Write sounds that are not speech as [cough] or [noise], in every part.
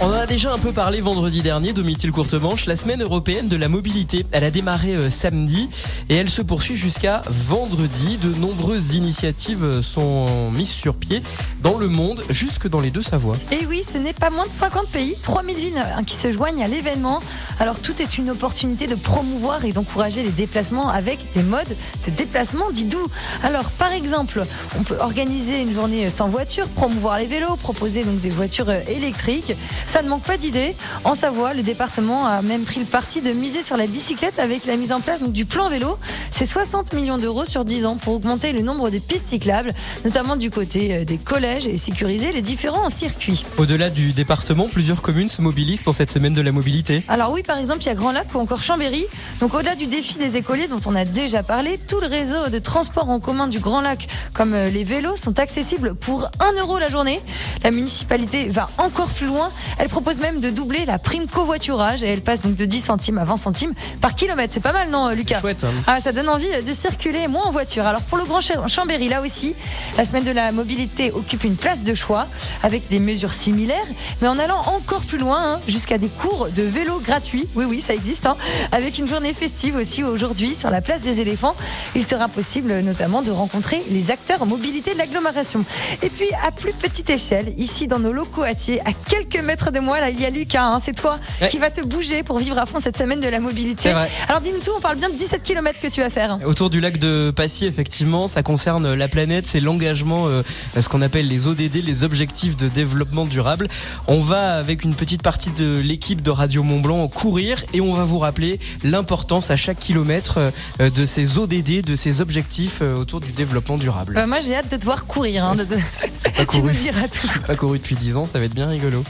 On en a déjà un peu parlé vendredi dernier, Domitil Courtemanche, la semaine européenne de la mobilité. Elle a démarré euh, samedi et elle se poursuit jusqu'à vendredi. De nombreuses initiatives euh, sont mises sur pied dans le monde, jusque dans les deux Savoies. Et oui, ce n'est pas moins de 50 pays, 3000 villes hein, qui se joignent à l'événement. Alors tout est une opportunité de promouvoir et d'encourager les déplacements avec des modes de déplacement dits doux. Alors par exemple, on peut organiser une journée sans voiture, promouvoir les vélos, proposer donc des voitures euh, électriques. Ça ne manque pas d'idées. En Savoie, le département a même pris le parti de miser sur la bicyclette avec la mise en place donc, du plan vélo. C'est 60 millions d'euros sur 10 ans pour augmenter le nombre de pistes cyclables, notamment du côté euh, des collèges et sécuriser les différents circuits. Au-delà du département, plusieurs communes se mobilisent pour cette semaine de la mobilité. Alors oui, par exemple, il y a Grand Lac ou encore Chambéry. Donc au-delà du défi des écoliers dont on a déjà parlé, tout le réseau de transport en commun du Grand Lac, comme euh, les vélos, sont accessibles pour 1 euro la journée. La municipalité va encore plus loin. Elle propose même de doubler la prime covoiturage et elle passe donc de 10 centimes à 20 centimes par kilomètre. C'est pas mal, non, Lucas Chouette. hein. ah, ça donne envie de circuler moins en voiture. Alors pour le Grand Ch- Chambéry, là aussi, la semaine de la mobilité occupe une place de choix avec des mesures similaires, mais en allant encore plus loin, hein, jusqu'à des cours de vélo gratuits. Oui, oui, ça existe. hein. avec une journée festive aussi aujourd'hui sur la place des éléphants. Il sera possible notamment de rencontrer les acteurs en mobilité de l'agglomération. Et puis à plus petite échelle, ici dans nos locaux à Thiers, à quelques mètres de moi, là il y a Lucas. hein, c'est toi Ouais. qui va te bouger pour vivre à fond cette semaine de la mobilité. Alors dis-nous tout, on parle bien de 17 km que tu vas faire. Autour du lac de Passy, effectivement, ça concerne la planète, c'est l'engagement, euh, ce qu'on appelle les ODD, les objectifs de développement durable. On va, avec une petite partie de l'équipe de Radio Mont Blanc, courir et on va vous rappeler l'importance à chaque kilomètre euh, de ces ODD, de ces objectifs euh, autour du développement durable. Bah, moi j'ai hâte de te voir courir. hein, de- de- [laughs] Pas [laughs] tu nous couru, diras tout. pas couru depuis 10 ans, ça va être bien rigolo.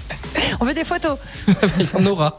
On veut des photos. Il y en aura.